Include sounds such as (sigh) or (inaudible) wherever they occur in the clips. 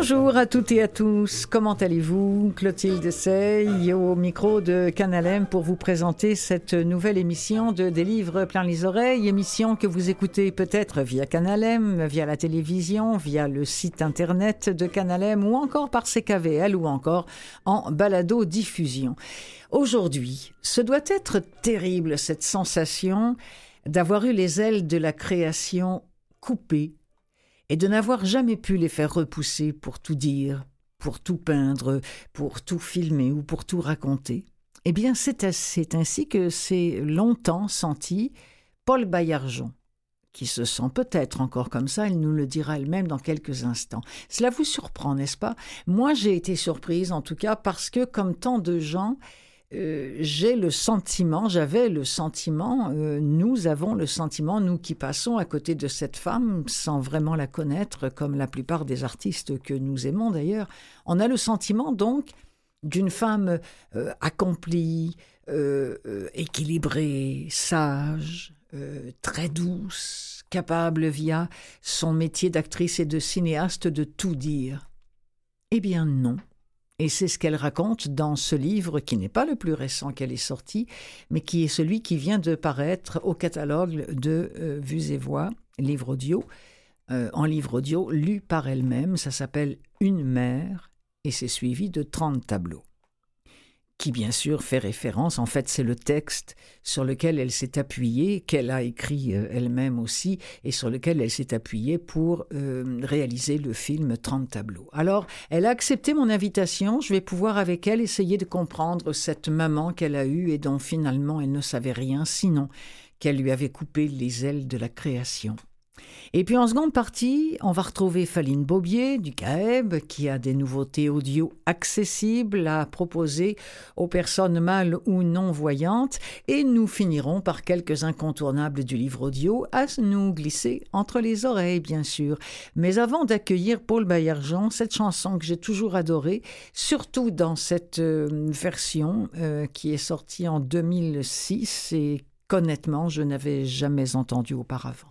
Bonjour à toutes et à tous, comment allez-vous Clotilde Sey au micro de Canalem pour vous présenter cette nouvelle émission de Des livres plein les oreilles, émission que vous écoutez peut-être via Canalem, via la télévision, via le site internet de Canalem ou encore par CKVL ou encore en balado diffusion. Aujourd'hui, ce doit être terrible cette sensation d'avoir eu les ailes de la création coupées et de n'avoir jamais pu les faire repousser pour tout dire, pour tout peindre, pour tout filmer ou pour tout raconter. Eh bien, c'est ainsi que s'est longtemps senti Paul Baillargeon, qui se sent peut-être encore comme ça, elle nous le dira elle-même dans quelques instants. Cela vous surprend, n'est-ce pas? Moi, j'ai été surprise, en tout cas, parce que, comme tant de gens, euh, j'ai le sentiment, j'avais le sentiment, euh, nous avons le sentiment, nous qui passons à côté de cette femme sans vraiment la connaître, comme la plupart des artistes que nous aimons d'ailleurs, on a le sentiment donc d'une femme euh, accomplie, équilibrée, sage, très douce, capable via son métier d'actrice et de cinéaste de tout dire. Eh bien non. Et c'est ce qu'elle raconte dans ce livre qui n'est pas le plus récent qu'elle ait sorti, mais qui est celui qui vient de paraître au catalogue de euh, Vues et Voix, livre audio, euh, en livre audio, lu par elle-même. Ça s'appelle Une mère et c'est suivi de 30 tableaux qui bien sûr fait référence, en fait c'est le texte sur lequel elle s'est appuyée, qu'elle a écrit euh, elle-même aussi, et sur lequel elle s'est appuyée pour euh, réaliser le film 30 tableaux. Alors, elle a accepté mon invitation, je vais pouvoir avec elle essayer de comprendre cette maman qu'elle a eue et dont finalement elle ne savait rien, sinon qu'elle lui avait coupé les ailes de la création. Et puis en seconde partie, on va retrouver Faline Bobier du CAEB qui a des nouveautés audio accessibles à proposer aux personnes mâles ou non voyantes et nous finirons par quelques incontournables du livre audio à nous glisser entre les oreilles bien sûr. Mais avant d'accueillir Paul Baillargeon, cette chanson que j'ai toujours adorée, surtout dans cette euh, version euh, qui est sortie en 2006 et qu'honnêtement je n'avais jamais entendue auparavant.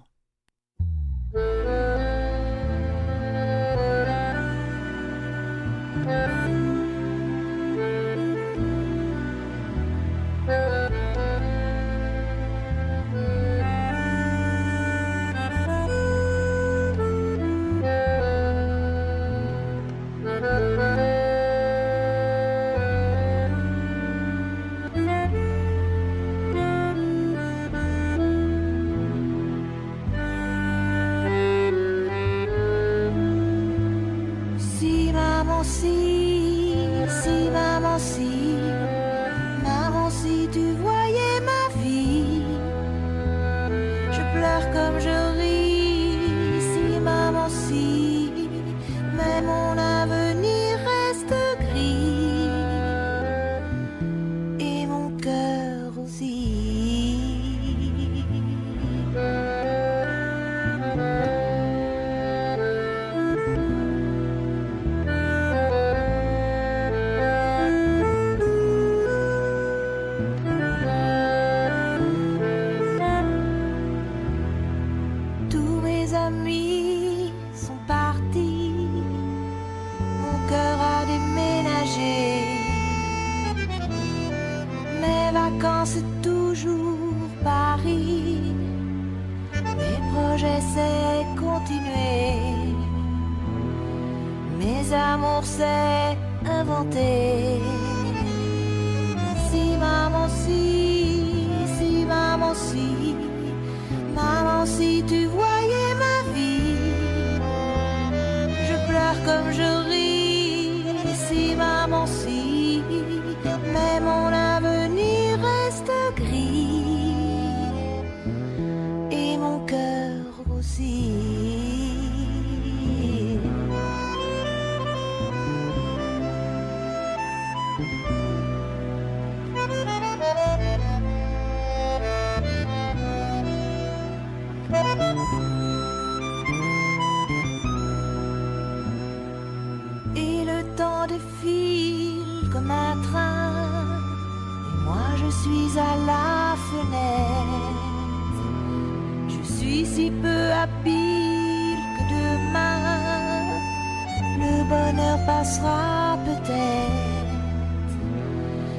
Bonheur passera peut-être,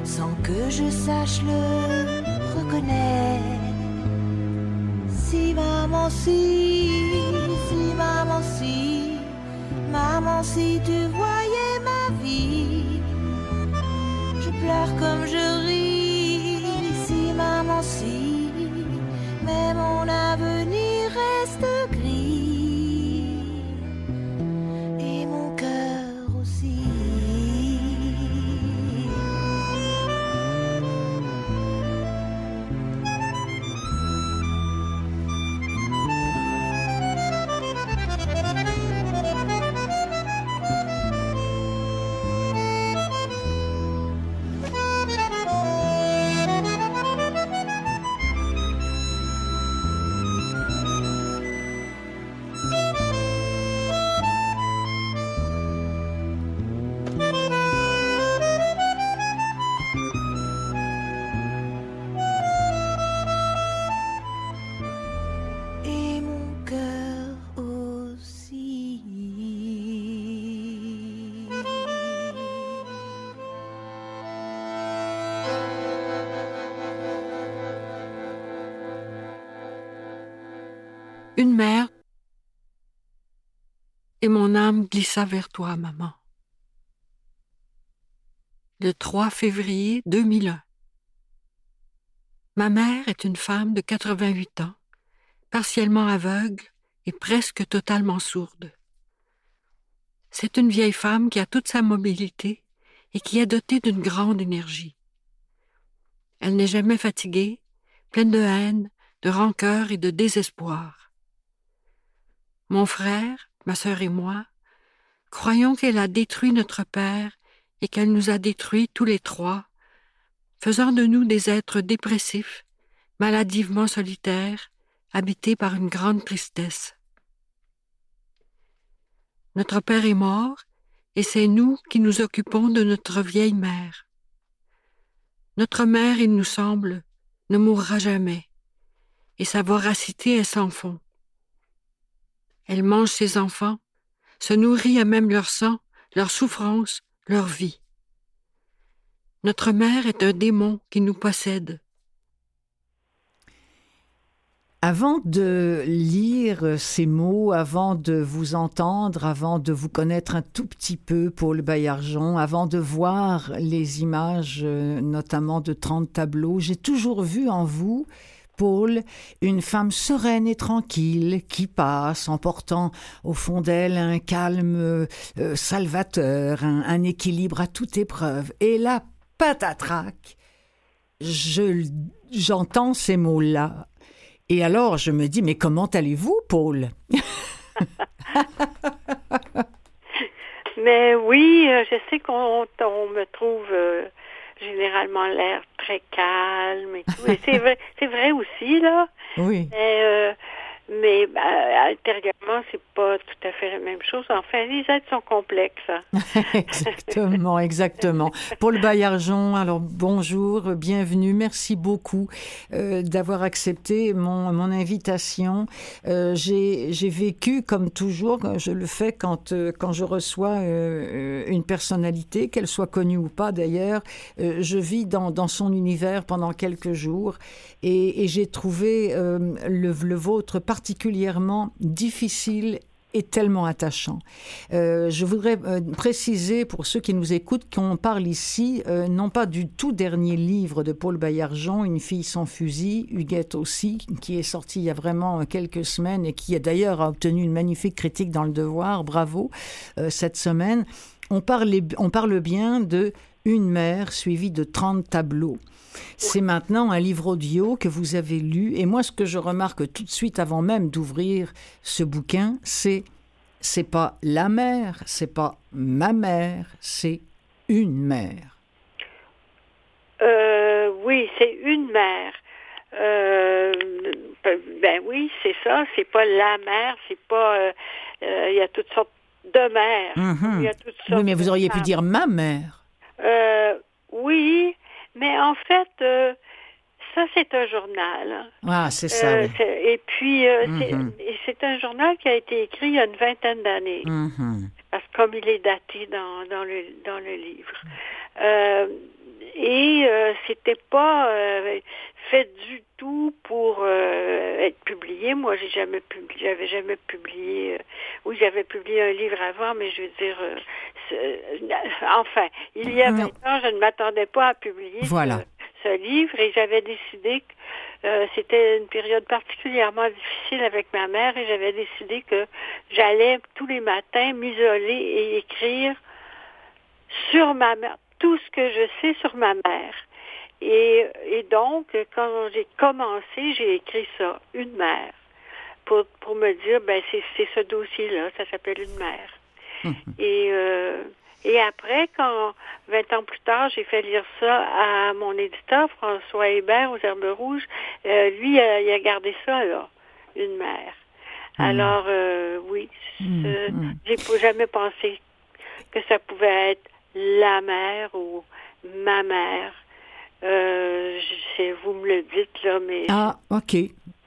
sans que je sache le reconnaître. Si maman, si, si maman, si, maman, si tu voyais ma vie, je pleure comme je et mon âme glissa vers toi, maman. Le 3 février 2001. Ma mère est une femme de 88 ans, partiellement aveugle et presque totalement sourde. C'est une vieille femme qui a toute sa mobilité et qui est dotée d'une grande énergie. Elle n'est jamais fatiguée, pleine de haine, de rancœur et de désespoir. Mon frère, ma sœur et moi, croyons qu'elle a détruit notre Père et qu'elle nous a détruits tous les trois, faisant de nous des êtres dépressifs, maladivement solitaires, habités par une grande tristesse. Notre Père est mort, et c'est nous qui nous occupons de notre vieille mère. Notre mère, il nous semble, ne mourra jamais, et sa voracité est sans fond. Elle mange ses enfants, se nourrit à même leur sang, leur souffrance, leur vie. Notre mère est un démon qui nous possède. Avant de lire ces mots, avant de vous entendre, avant de vous connaître un tout petit peu, Paul Baillargeon, avant de voir les images, euh, notamment de 30 tableaux, j'ai toujours vu en vous, Paul, une femme sereine et tranquille qui passe en portant au fond d'elle un calme euh, salvateur, un, un équilibre à toute épreuve. Et là, patatrac, je j'entends ces mots-là et alors, je me dis, mais comment allez-vous, Paul? (laughs) Mais oui, euh, je sais qu'on on me trouve euh, généralement l'air très calme et tout. Et c'est vrai, (laughs) c'est vrai aussi, là. Oui. Mais, euh, mais ben, intérieurement, c'est pas tout à fait la même chose. Enfin, les êtres sont complexes. hein. (laughs) exactement, exactement. Paul Baillargeon, alors bonjour, bienvenue, merci beaucoup euh, d'avoir accepté mon, mon invitation. Euh, J'ai vécu, comme toujours, je le fais quand, euh, quand je reçois euh, une personnalité, qu'elle soit connue ou pas d'ailleurs, je vis dans, dans son univers pendant quelques jours et, j'ai trouvé le, le vôtre particulièrement difficile et tellement attachant. Euh, je voudrais euh, préciser pour ceux qui nous écoutent qu'on parle ici euh, non pas du tout dernier livre de Paul Baillargeon, Une fille sans fusil, Huguette aussi, qui est sorti il y a vraiment quelques semaines et qui a d'ailleurs obtenu une magnifique critique dans Le Devoir, bravo, cette semaine. On parle, on parle bien de Une mère suivie de 30 tableaux. C'est maintenant un livre audio que vous avez lu. Et moi, ce que je remarque tout de suite avant même d'ouvrir ce bouquin, c'est c'est pas la mère, c'est pas ma mère, c'est une mère. Euh, oui, c'est une mère. Euh, ben oui, c'est ça. C'est pas la mère. C'est pas. euh, euh, Il y a toutes sortes de mère. Mhm. Il y a toutes Oui, mais vous auriez pu dire ma mère. Oui, mais en fait, euh, ça c'est un journal. Ah, c'est ça. Euh, oui. et puis, euh, c'est- Mhm. et c'est un journal qui a été écrit il y a une vingtaine d'années, Mhm. parce que comme il est daté dans, dans, le, dans le livre. Euh, et euh, c'était pas fait du tout pour être publié. Moi, j'ai jamais publié, j'avais jamais publié. oui, j'avais publié un livre avant, mais je veux dire, enfin, il y a Non. 20 ans, je ne m'attendais pas à publier Voilà. ce, ce livre et j'avais décidé que euh, c'était une période particulièrement difficile avec ma mère et j'avais décidé que j'allais tous les matins m'isoler et écrire sur ma mère, tout ce que je sais sur ma mère. Et, et donc, quand j'ai commencé, j'ai écrit ça, une mère, pour, pour me dire, ben c'est ce dossier-là, ça s'appelle une mère. Et, euh, et après, quand 20 ans plus tard, j'ai fait lire ça à mon éditeur, François Hébert, aux Herbes Rouges, euh, lui, euh, il a gardé ça, là, une mère. Mhm. Alors, euh, oui, euh, mhm. j'ai jamais pensé que ça pouvait être la mère ou ma mère. Euh, je sais, vous me le dites, là, mais Ah, ok.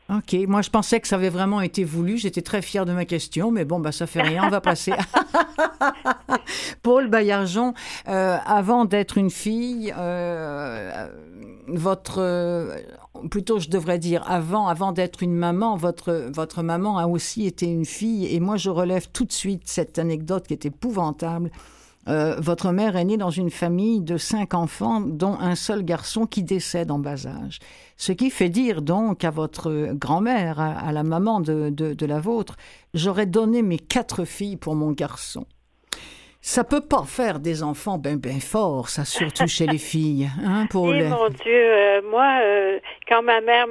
Ok, moi je pensais que ça avait vraiment été voulu. J'étais très fière de ma question, mais bon, bah ça fait rien. On va passer. (laughs) Paul Baillargeon, euh, avant d'être une fille, euh, votre, euh, plutôt je devrais dire avant, avant d'être une maman, votre votre maman a aussi été une fille. Et moi je relève tout de suite cette anecdote qui est épouvantable. Euh, votre mère est née dans une famille de cinq enfants, dont un seul garçon qui décède en bas âge. Ce qui fait dire donc à votre grand-mère, à, à la maman de, de, de la vôtre, j'aurais donné mes quatre filles pour mon garçon. Ça peut pas faire des enfants ben ben forts, ça surtout chez les filles, hein, pour les... mon Dieu, euh, moi, euh, quand ma mère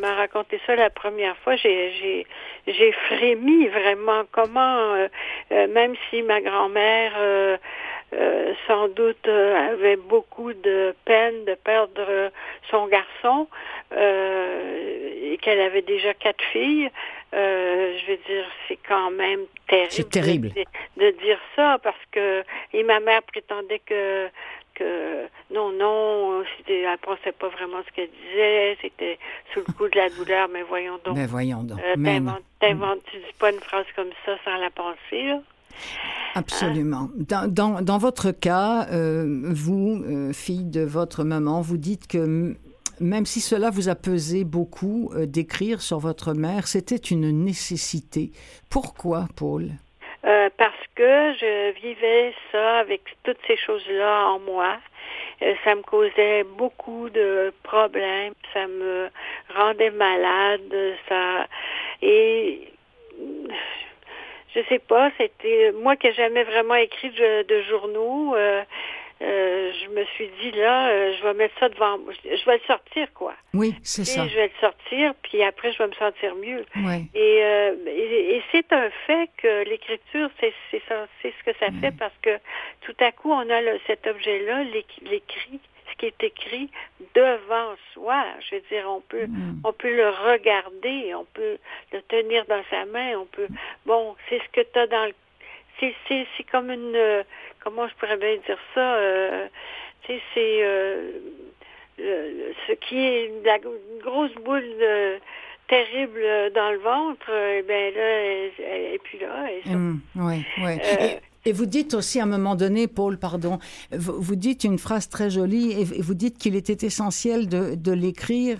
m'a raconté ça la première fois, j'ai j'ai frémi vraiment. Comment, euh, euh, même si ma grand-mère, euh, euh, sans doute, euh, avait beaucoup de peine de perdre son garçon euh, et qu'elle avait déjà quatre filles, euh, je veux dire, c'est quand même terrible. C'est terrible. De, de dire ça parce que et ma mère prétendait que que non, non, c'était, elle pensait pas vraiment ce qu'elle disait, c'était sous le coup de la douleur, mais voyons donc. Ben voyons donc, Euh, même. t'inventes, tu dis pas une phrase comme ça sans la penser, là? Absolument. Dans, dans, dans votre cas, euh, vous, euh, fille de votre maman, vous dites que même si cela vous a pesé beaucoup euh, d'écrire sur votre mère, c'était une nécessité. Pourquoi, Paul? Parce que je vivais ça avec toutes ces choses-là en moi. Euh, ça me causait beaucoup de problèmes, ça me rendait malade, ça et je sais pas, c'était moi qui n'ai jamais vraiment écrit de, de journaux. euh, euh, je me suis dit là, euh, je vais mettre ça devant, je, je vais le sortir quoi. Oui, c'est ça. je vais le sortir, puis après je vais me sentir mieux. Ouais. Et, euh, et, et c'est un fait que l'écriture, c'est c'est ça, c'est ce que ça fait parce que tout à coup, on a le- cet objet-là, l'éc- l'écrit, ce qui est écrit devant soi. Je veux dire, on peut, Mm. on peut le regarder, on peut le tenir dans sa main, on peut. Bon, c'est ce que tu as dans le. C'est c'est c'est comme une. euh, comment je pourrais bien dire ça euh, Tu sais, c'est. euh, ce qui est la une grosse boule de- terrible dans le ventre, eh bien là, elle, elle est plus là. elle est sur- Mm, ouais, ouais. Euh, Et, et vous dites aussi à un moment donné, Paul, pardon, vous, vous dites une phrase très jolie et, et vous dites qu'il était essentiel de, de l'écrire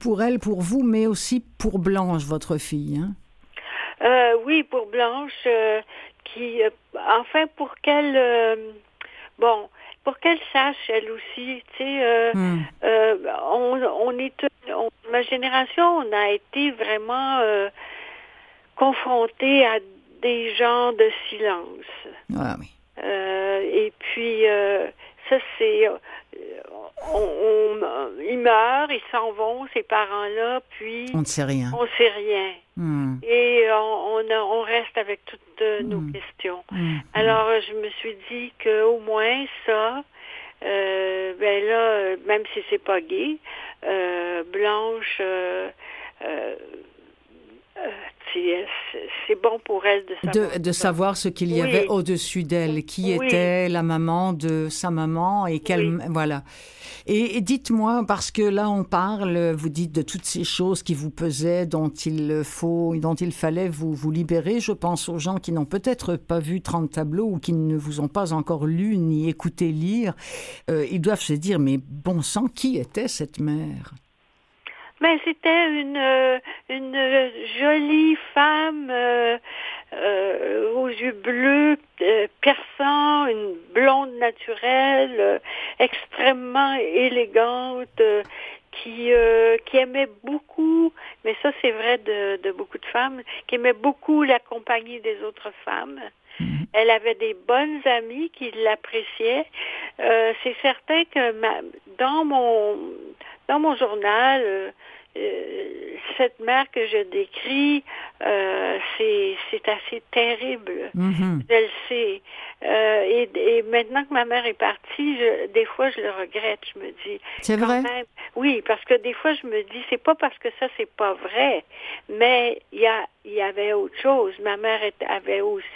pour elle, pour vous, mais aussi pour Blanche, votre fille. Hein? Euh, oui, pour Blanche, euh, qui, euh, enfin, pour qu'elle, euh, bon, pour qu'elle sache, elle aussi, tu sais, euh, Mm. on, on est, on- ma génération, on a été vraiment confrontés à des genres de silence. Ah oui. Et puis, ça, c'est. Euh, on, on- ils meurent, ils s'en vont, ces parents-là, puis On ne sait rien. on sait rien. Mm, Et on, on, a- on reste avec toutes euh, nos Mm. questions. mm, Alors, euh, je me suis dit qu'au moins ça, euh, ben là, euh, même si c'est pas gay, euh, Blanche, euh, euh, euh, c'est c'est bon pour elle de savoir. De, de savoir ce qu'il y Oui. avait au-dessus d'elle, qui Oui. était la maman de sa maman et quelle Oui. voilà. Et, et dites-moi parce que là on parle, vous dites de toutes ces choses qui vous pesaient, dont il faut, dont il fallait vous vous libérer. Je pense aux gens qui n'ont peut-être pas vu 30 tableaux ou qui ne vous ont pas encore lu ni écouté lire. Euh, ils doivent se dire mais bon sang, qui était cette mère? Mais c'était une, euh, une jolie femme euh, euh, aux yeux bleus, euh, perçants, une blonde naturelle, euh, extrêmement élégante, euh, qui, euh, qui aimait beaucoup, mais ça c'est vrai de, de beaucoup de femmes, qui aimait beaucoup la compagnie des autres femmes. Elle avait des bonnes amies qui l'appréciaient. Euh, c'est certain que ma, dans mon dans mon journal, euh, euh, cette mère que je décris, euh, c'est c'est assez terrible. Je le sais. Euh, et, et maintenant que ma mère est partie, je, des fois je le regrette. Je me dis. C'est vrai? même- oui, parce que des fois je me dis, c'est pas parce que ça c'est pas vrai, mais il y a y avait autre chose. Ma mère était- avait aussi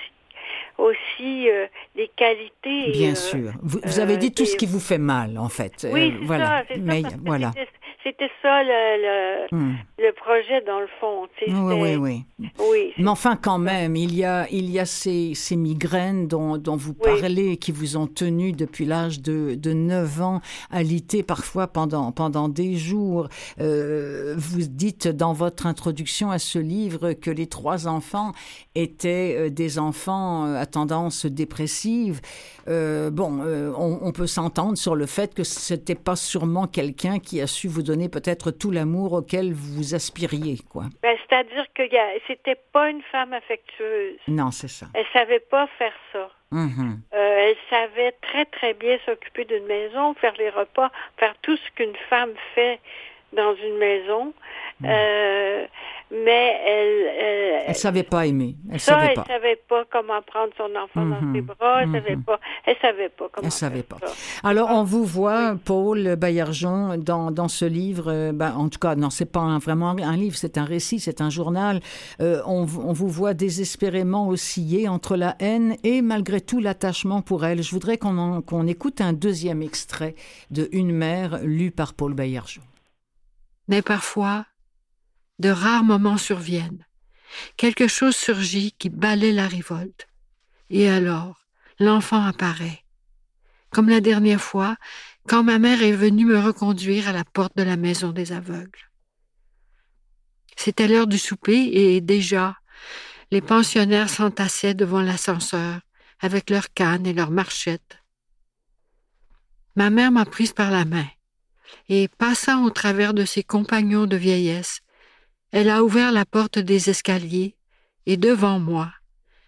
aussi euh, des qualités. Bien euh, sûr. Vous, vous avez euh, dit tout ce qui vous fait mal en fait. Oui, Euh, voilà. ça, Mais voilà. C'était- ça le, le, Hmm. le projet dans le fond. Oui, oui, oui. oui, Mais enfin, quand même, il y a, il y a ces, ces migraines dont, dont vous Oui. parlez, qui vous ont tenu depuis l'âge de, de 9 ans, alité parfois pendant, pendant des jours. Euh, vous dites dans votre introduction à ce livre que les trois enfants étaient euh, des enfants euh, à tendance dépressive. Euh, bon, euh, on, on peut s'entendre sur le fait que c'était pas sûrement quelqu'un qui a su vous donner peut-être tout l'amour auquel vous aspiriez, quoi. Ben, c'est-à-dire que c'était pas une femme affectueuse. Non, c'est ça. Elle savait pas faire ça. Mhm. Euh, elle savait très très bien s'occuper d'une maison, faire les repas, faire tout ce qu'une femme fait dans une maison. Euh, mais elle, elle, Elle savait pas aimer. Elle ça, savait elle pas. savait pas comment prendre son enfant dans Mhm. ses bras. Elle savait Mhm. pas. Elle savait pas comment. Elle savait pas. ça. Alors, on vous voit, Paul Baillargeon, dans, dans ce livre, euh, ben, en tout cas, non, c'est pas un- vraiment un livre, c'est un récit, c'est un journal. Euh, on, on vous voit désespérément osciller entre la haine et malgré tout l'attachement pour elle. Je voudrais qu'on en- qu'on écoute un deuxième extrait de Une mère, lu par Paul Baillargeon. Mais parfois, de rares moments surviennent. Quelque chose surgit qui balaie la révolte. Et alors, l'enfant apparaît. Comme la dernière fois, quand ma mère est venue me reconduire à la porte de la maison des aveugles. C'était l'heure du souper et déjà, les pensionnaires s'entassaient devant l'ascenseur avec leurs cannes et leurs marchettes. Ma mère m'a prise par la main et passant au travers de ses compagnons de vieillesse, elle a ouvert la porte des escaliers et devant moi,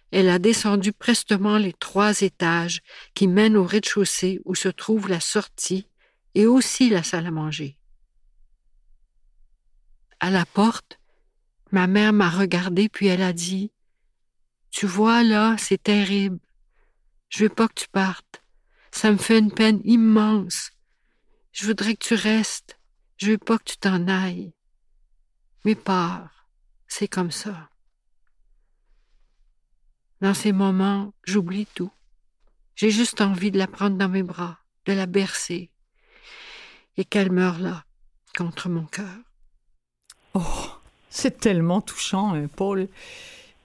elle a descendu prestement les trois étages qui mènent au rez-de-chaussée où se trouve la sortie et aussi la salle à manger. À la porte, ma mère m'a regardé puis elle a dit Tu vois là, c'est terrible. Je veux pas que tu partes. Ça me fait une peine immense. Je voudrais que tu restes. Je veux pas que tu t'en ailles. Mais pars. C'est comme ça. Dans ces moments, j'oublie tout. J'ai juste envie de la prendre dans mes bras, de la bercer, et qu'elle meure là, contre mon cœur. Oh, c'est tellement touchant, hein, Paul.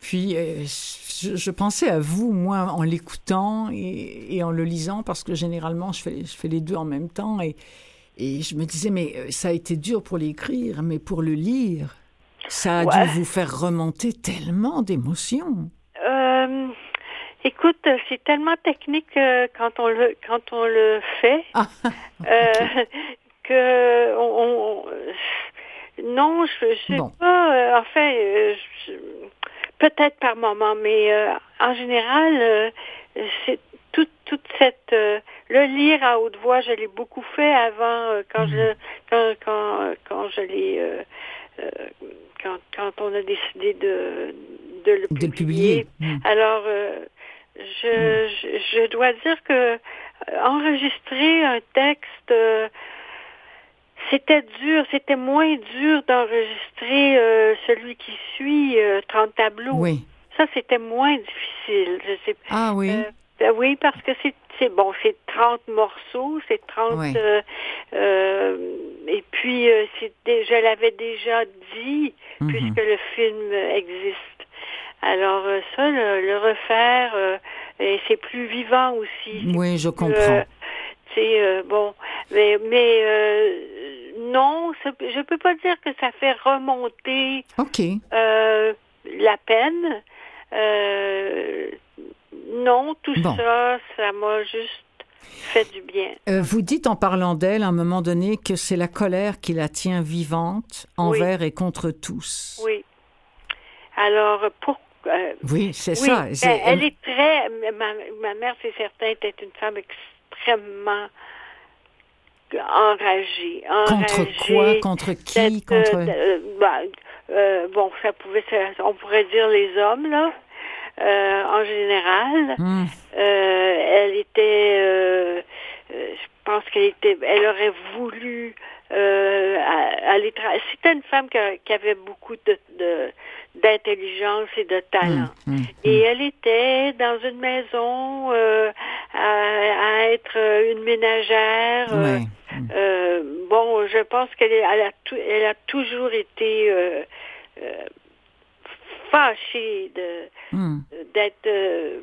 Puis, euh, je, pensais à vous, moi, en l'écoutant et, et en le lisant, parce que généralement, je fais, je fais les deux en même temps. Et, et je me disais, mais euh, ça a été dur pour l'écrire, mais pour le lire, ça a Ouais. dû vous faire remonter tellement d'émotions. Euh, écoute, c'est tellement technique quand on le quand on le fait Ah, (laughs) euh, que on, on- non, je, je sais Bon. pas. enfin, euh, je- peut-être par moment, mais euh, en général, c'est toute toute cette euh, le lire à haute voix, je l'ai beaucoup fait avant euh, quand je quand quand quand je l'ai euh, quand quand on a décidé de de le de le publier. Mm. Alors, je, je, je dois dire que enregistrer un texte, c'était dur, c'était moins dur d'enregistrer celui qui suit, euh, 30 tableaux. Oui. Ça, c'était moins difficile. Je sais Ah oui. Euh, oui, parce que c'est c'est bon, c'est 30 morceaux, c'est 30 Ouais. euh, euh, et puis euh, je l'avais déjà dit Mhm. puisque le film existe. Alors euh, ça le, le refaire c'est plus vivant aussi. Oui, je comprends. c'est bon, mais mais euh, non, je peux pas dire que ça fait remonter la peine. Euh, non, tout Bon. ça, ça m'a juste fait du bien. Euh, vous dites en parlant d'elle, à un moment donné, que c'est la colère qui la tient vivante envers et contre tous. Oui. Alors, pour, euh, Oui, c'est oui, ça. ben, elle est très. Ma, ma mère, c'est certain, était une femme extrêmement enragée. Contre quoi? Contre qui? Contre... euh, euh, bon, ça pouvait, ça- on pourrait dire les hommes là, en général. Hmm. Euh, elle était, euh, euh, je pense qu'elle était, elle aurait voulu euh, a- aller travailler. C'était une femme qui, a- qui avait beaucoup de, de- d'intelligence et de talent. Hmm, hmm, Et elle était dans une maison euh, à, à être une ménagère. euh, euh, bon, je pense qu'elle elle a, elle a toujours été fâchée de Hmm. d'être euh,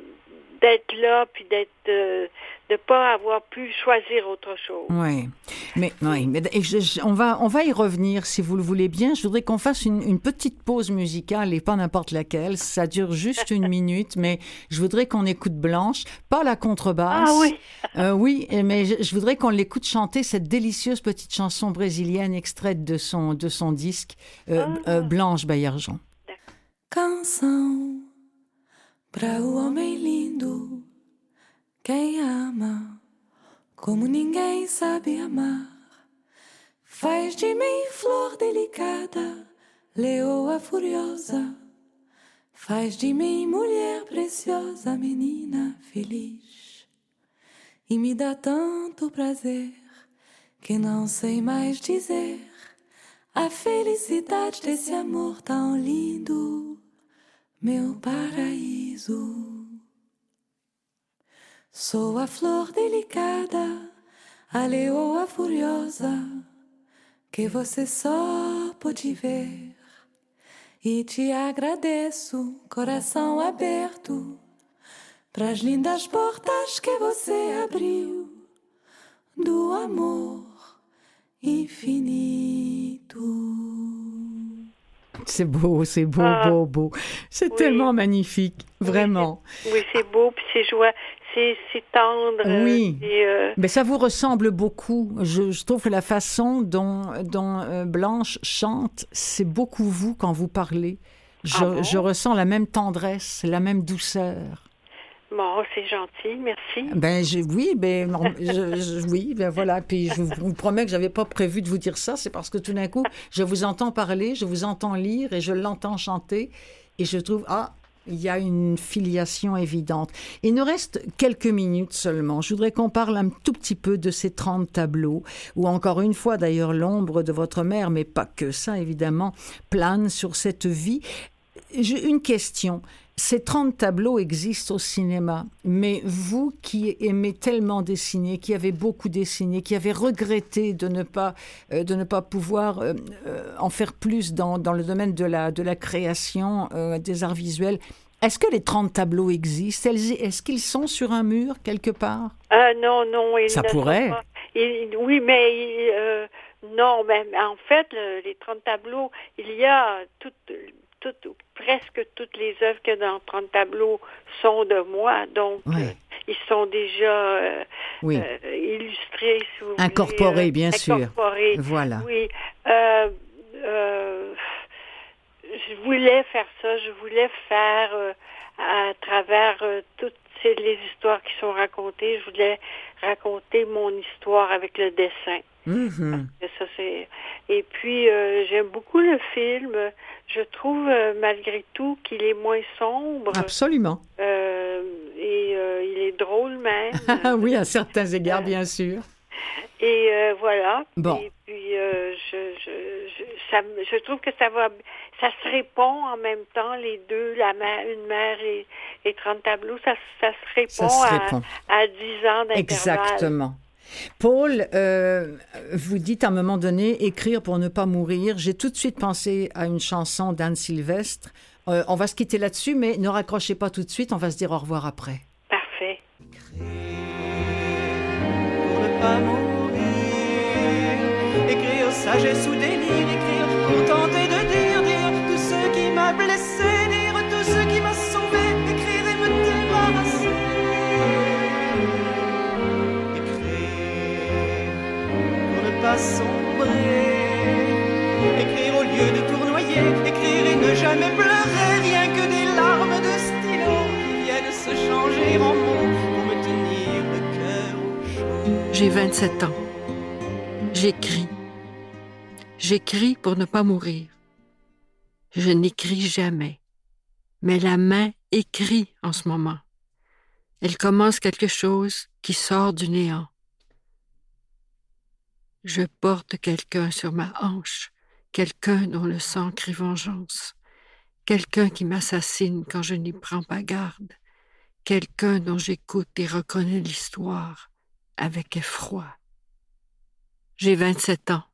d'être là puis d'être euh, de pas avoir pu choisir autre chose. Oui, mais, oui, mais et je- je- on, va, on va y revenir si vous le voulez bien. Je voudrais qu'on fasse une, une petite pause musicale et pas n'importe laquelle. Ça dure juste une (laughs) minute, mais je voudrais qu'on écoute Blanche, pas la contrebasse. Ah oui. Euh, oui, mais je, je voudrais qu'on l'écoute chanter cette délicieuse petite chanson brésilienne extraite de son, de son disque euh, Ah. Blanche Baillargeon. Canção pra o homem lindo, quem ama como ninguém sabe amar. Faz de mim flor delicada, leoa furiosa. Faz de mim mulher preciosa, menina feliz. E me dá tanto prazer que não sei mais dizer a felicidade desse amor tão lindo, meu paraíso. Sou a flor delicada, a leoa furiosa, que você só pôde ver. E te agradeço, coração aberto, pras lindas portas que você abriu do amor infinito. C'est beau, c'est beau, Ah. beau, beau. C'est Oui. tellement magnifique, vraiment. Oui, c'est beau puis c'est joie, c'est tendre. euh, Oui. euh, Mais ça vous ressemble beaucoup. Je, je trouve que la façon dont, dont euh, Blanche chante, c'est beaucoup vous quand vous parlez. Je, Ah bon? je ressens la même tendresse, la même douceur. Bon, c'est gentil, merci. Ben je, oui, ben (laughs) je- je- oui, ben voilà. Puis je vous, vous promets que j'avais pas prévu de vous dire ça. C'est parce que tout d'un coup, je vous entends parler, je vous entends lire et je l'entends chanter, et je trouve ah. Il y a une filiation évidente. Il nous reste quelques minutes seulement. Je voudrais qu'on parle un tout petit peu de ces 30 tableaux, où encore une fois d'ailleurs l'ombre de votre mère, mais pas que ça évidemment, plane sur cette vie. J'ai une question. Ces 30 tableaux existent au cinéma, mais vous qui aimez tellement dessiner, qui avez beaucoup dessiné, qui avez regretté de ne pas, euh, de ne pas pouvoir euh, euh, en faire plus dans, dans le domaine de la, de la création euh, des arts visuels, est-ce que les 30 tableaux existent? Est-ce qu'ils sont sur un mur quelque part? Ah non, non, ils Ça ne sont pourrait. pas- ils- oui, mais ils, euh, non, mais mais en fait, le- les 30 tableaux, il y a toutes, presque toutes les œuvres que dans 30 tableaux sont de moi, donc Ouais. euh, ils sont déjà euh, Oui, euh, illustrés, si vous voulez, Incorporés, bien sûr. voilà. Oui. Je voulais faire ça. Je voulais faire à travers toutes ces, les histoires qui sont racontées. Je voulais raconter mon histoire avec le dessin. Et Ça, c'est... Et puis, euh, j'aime beaucoup le film. Je trouve, euh, malgré tout, qu'il est moins sombre. Absolument. Euh, et il est drôle même. (laughs) oui, à certains égards, bien sûr. Et euh, voilà. Bon. Et puis, euh, je, je, je, ça, me- je trouve que ça va, ça se répond en même temps, les deux, la mère, une mère et, et 30 tableaux, ça, ça se répond, Ça se à, répond. à 10 ans d'intervalle. Exactement. Paul, euh, vous dites à un moment donné écrire pour ne pas mourir. J'ai tout de suite pensé à une chanson d'Anne Sylvestre. Euh, on va se quitter là-dessus, mais ne raccrochez pas tout de suite. On va se dire au revoir après. Parfait. pour ne pas mourir. Sagesse ou délire, écrire pour tenter de dire, dire tout ce qui m'a blessé, dire tout ce qui m'a sauvé, écrire et me débarrasser. Écrire pour ne pas sombrer. Écrire au lieu de tournoyer, écrire et ne jamais pleurer, rien que des larmes de stylo qui viennent se changer en mots pour me tenir le cœur au chaud. J'ai 27 ans. J'écris. J'écris pour ne pas mourir. Je n'écris jamais. Mais la main écrit en ce moment. Elle commence quelque chose qui sort du néant. Je porte quelqu'un sur ma hanche, quelqu'un dont le sang crie vengeance, quelqu'un qui m'assassine quand je n'y prends pas garde, quelqu'un dont j'écoute et reconnais l'histoire avec effroi. J'ai 27 ans.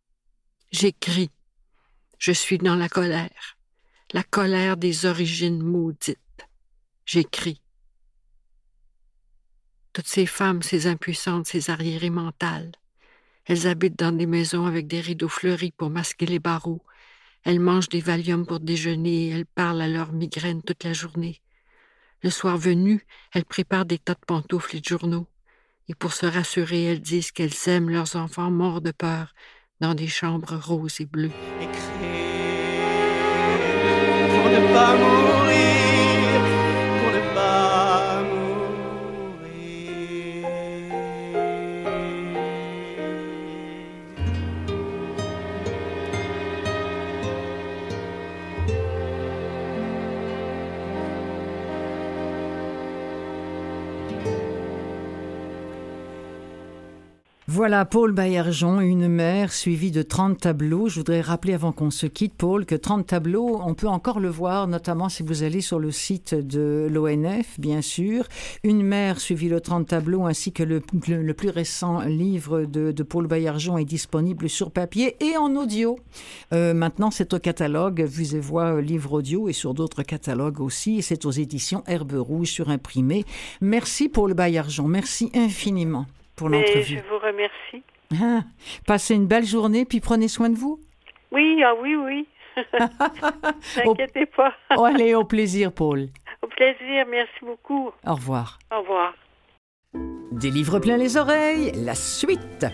J'écris. Je suis dans la colère. La colère des origines maudites. J'écris. Toutes ces femmes, ces impuissantes, ces arriérées mentales. Elles habitent dans des maisons avec des rideaux fleuris pour masquer les barreaux. Elles mangent des Valiums pour déjeuner elles parlent à leur migraine toute la journée. Le soir venu, elles préparent des tas de pantoufles et de journaux et pour se rassurer, elles disent qu'elles aiment leurs enfants morts de peur dans des chambres roses et bleues. Écrire pour ne pas mourir, Voilà, Paul Baillargeon, une mère suivie de 30 tableaux. Je voudrais rappeler avant qu'on se quitte, Paul, que 30 tableaux, on peut encore le voir, notamment si vous allez sur le site de l'ONF, bien sûr. Une mère suivie de 30 tableaux, ainsi que le, plus récent livre de, Paul Baillargeon est disponible sur papier et en audio. Euh, maintenant, c'est au catalogue Vues et Voix livre audio et sur d'autres catalogues aussi. C'est aux éditions Herbe Rouge sur imprimé. Merci Paul Baillargeon, merci infiniment pour l'entrevue. je vous remercie. Ah, passez une belle journée, puis prenez soin de vous. Oui, ah oui, oui. (laughs) N'inquiétez pas. Oh, allez, au plaisir, Paul. Au plaisir, merci beaucoup. Au revoir. Au revoir. Des livres plein les oreilles, la suite.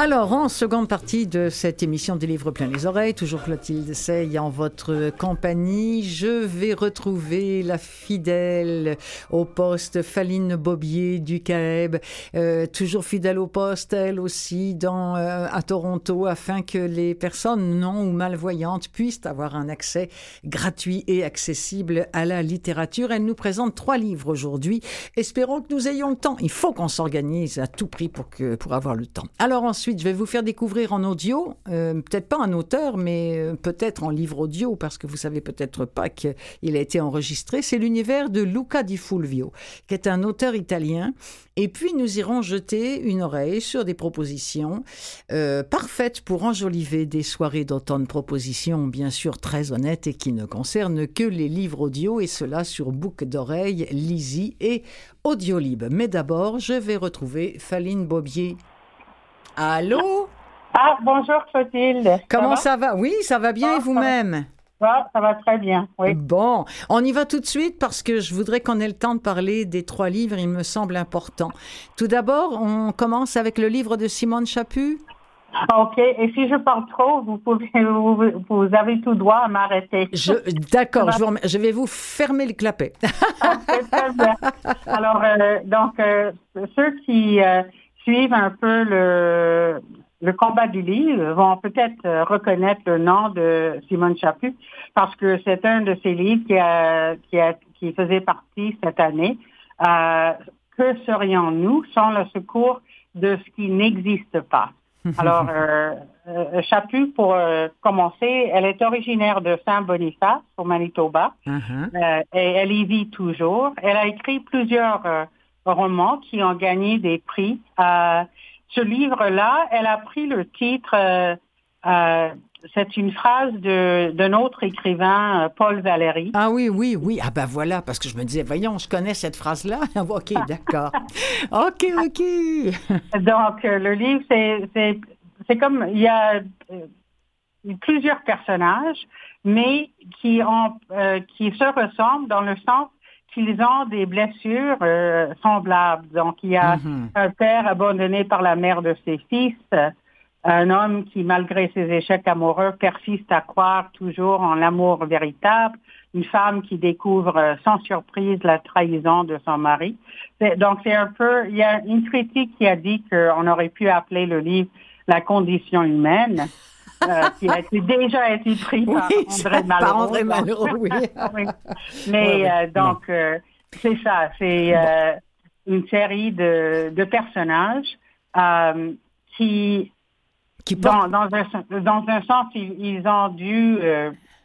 Alors, en seconde partie de cette émission des livres plein les oreilles, toujours Clotilde Sey en votre compagnie, je vais retrouver la fidèle au poste Faline Bobier du CAEB, euh, toujours fidèle au poste, elle aussi, euh, à Toronto, afin que les personnes non ou malvoyantes puissent avoir un accès gratuit et accessible à la littérature. Elle nous présente trois livres aujourd'hui. Espérons que nous ayons le temps. Il faut qu'on s'organise à tout prix pour, que, pour avoir le temps. Alors ensuite, je vais vous faire découvrir en audio, euh, peut-être pas un auteur, mais euh, peut-être en livre audio, parce que vous savez peut-être pas qu'il a été enregistré. C'est l'univers de Luca Di Fulvio, qui est un auteur italien. Et puis nous irons jeter une oreille sur des propositions euh, parfaites pour enjoliver des soirées d'automne. Propositions bien sûr très honnêtes et qui ne concernent que les livres audio, et cela sur boucle d'oreille, Lizzy et Audiolib. Mais d'abord, je vais retrouver Faline Bobier. Allô Ah, bonjour Clotilde. Comment va? ça va? Oui, ça va bien Ah, et vous-même? Va Ça va très bien, oui. Bon, on y va tout de suite parce que je voudrais qu'on ait le temps de parler des trois livres, il me semble important. Tout d'abord, on commence avec le livre de Simone Chaput. Ok, et si je parle trop, vous, pouvez, (laughs) vous, vous avez tout droit à m'arrêter. D'accord, je, vais vous fermer le clapet. C'est très bien. (laughs) Alors, euh, donc, euh, ceux qui euh, suivent un peu le, le combat du livre vont peut-être euh, reconnaître le nom de Simone Chaput parce que c'est un de ses livres qui, a, qui, a, qui faisait partie cette année. Euh, que serions-nous sans le secours de ce qui n'existe pas? (laughs) Alors, euh, euh, Chaput, pour commencer, elle est originaire de Saint-Boniface, au Manitoba, Uh-huh. et elle y vit toujours. Elle a écrit plusieurs romans qui ont gagné des prix. Euh, ce livre-là, elle a pris le titre, euh, euh, c'est une phrase d'un autre écrivain, Paul Valéry. Ah oui, oui, oui. Ah ben voilà, parce que je me disais, voyons, je connais cette phrase-là. (laughs) OK, d'accord. OK, OK. (laughs) Donc, le livre, c'est, comme, il y a plusieurs personnages, mais qui ont, qui se ressemblent dans le sens qu'ils ont des blessures euh, semblables. Donc, il y a Mhm. un père abandonné par la mère de ses fils, un homme qui, malgré ses échecs amoureux, persiste à croire toujours en l'amour véritable, une femme qui découvre sans surprise la trahison de son mari. Donc, c'est un peu, il y a une critique qui a dit qu'on aurait pu appeler le livre La condition humaine, euh, qui a été, déjà été pris par Oui, André Malraux. par André Donc, Malraux, oui. (laughs) oui. Mais Ouais, euh, donc, euh, c'est ça, c'est une série de, de personnages qui, dans, dans, un, dans un sens, ils, ils ont dû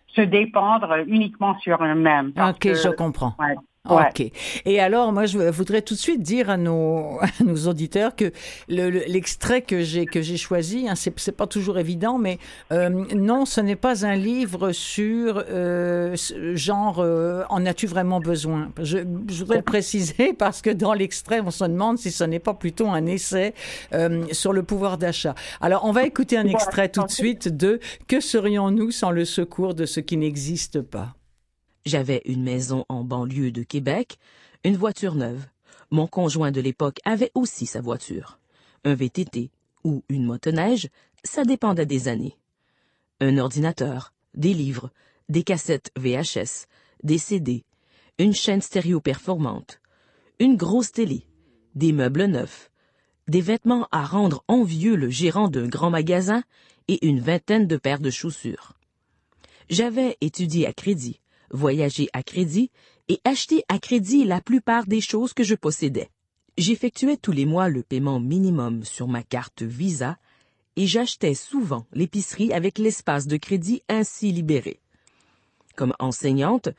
se dépendre uniquement sur eux-mêmes. parce OK, que- je comprends. ouais, ouais. OK. Et alors, moi, je voudrais tout de suite dire à nos, (laughs) à nos auditeurs que le- le- l'extrait que j'ai que j'ai choisi, hein, c'est pas toujours évident, mais euh, non, ce n'est pas un livre sur euh, genre euh, en as-tu vraiment besoin? Je, je voudrais le préciser (laughs) parce que dans l'extrait, on se demande si ce n'est pas plutôt un essai euh, sur le pouvoir d'achat. Alors, on va écouter un extrait tout de suite de Que serions-nous sans le secours de ce qui n'existe pas? J'avais une maison en banlieue de Québec, une voiture neuve. Mon conjoint de l'époque avait aussi sa voiture. Un VTT ou une motoneige, ça dépendait des années. Un ordinateur, des livres, des cassettes VHS, des CD, une chaîne stéréo performante, une grosse télé, des meubles neufs, des vêtements à rendre envieux le gérant d'un grand magasin et une vingtaine de paires de chaussures. J'avais étudié à crédit, voyagé à crédit et acheté à crédit la plupart des choses que je possédais. J'effectuais tous les mois le paiement minimum sur ma carte Visa et j'achetais souvent l'épicerie avec l'espace de crédit ainsi libéré. Comme enseignante,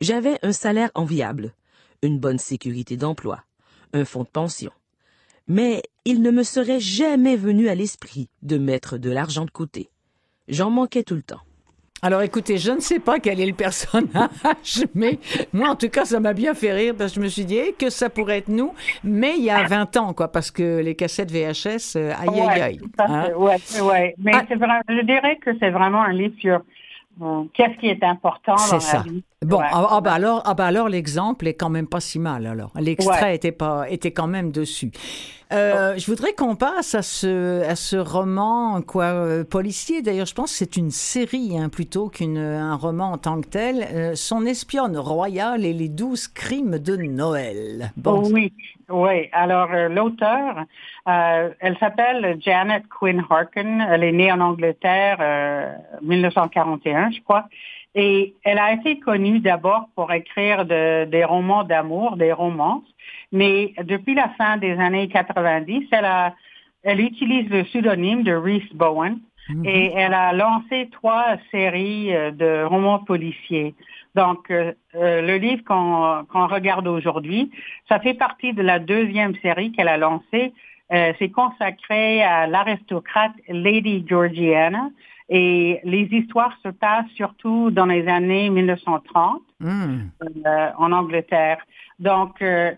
j'avais un salaire enviable, une bonne sécurité d'emploi, un fonds de pension. Mais il ne me serait jamais venu à l'esprit de mettre de l'argent de côté. J'en manquais tout le temps. Alors écoutez, je ne sais pas quel est le personnage, (laughs) mais moi en tout cas ça m'a bien fait rire parce que je me suis dit eh, que ça pourrait être nous, mais il y a 20 ans quoi, parce que les cassettes VHS, euh, aïe aïe Ouais, aïe. hein. ouais, ouais. Mais Ah. vrai, je dirais que c'est vraiment un livre sur euh, qu'est-ce qui est important C'est dans ça. la vie. Bon, Ouais. ah, ah, bah alors, ah bah alors l'exemple est quand même pas si mal alors. L'extrait Ouais. était pas était quand même dessus. Euh, Je voudrais qu'on passe à ce à ce roman quoi euh, policier. D'ailleurs, je pense que c'est une série hein, plutôt qu'un roman en tant que tel. Euh, Son espionne royale et les douze crimes de Noël. Bon, Oui, oui. Alors, euh, l'auteur, euh, elle s'appelle Janet Quinn Harkin. Elle est née en Angleterre euh, 1941, je crois. Et elle a été connue d'abord pour écrire de- des romans d'amour, des romances. Mais depuis la fin des années 90, elle, a, elle utilise le pseudonyme de Reese Bowen. Et elle a lancé trois séries euh, de romans policiers. Donc, euh, euh, le livre qu'on regarde aujourd'hui, ça fait partie de la deuxième série qu'elle a lancée. Euh, C'est consacré à l'aristocrate Lady Georgiana. Et les histoires se passent surtout dans les années 1930 Hmm. euh, en Angleterre. Donc, euh,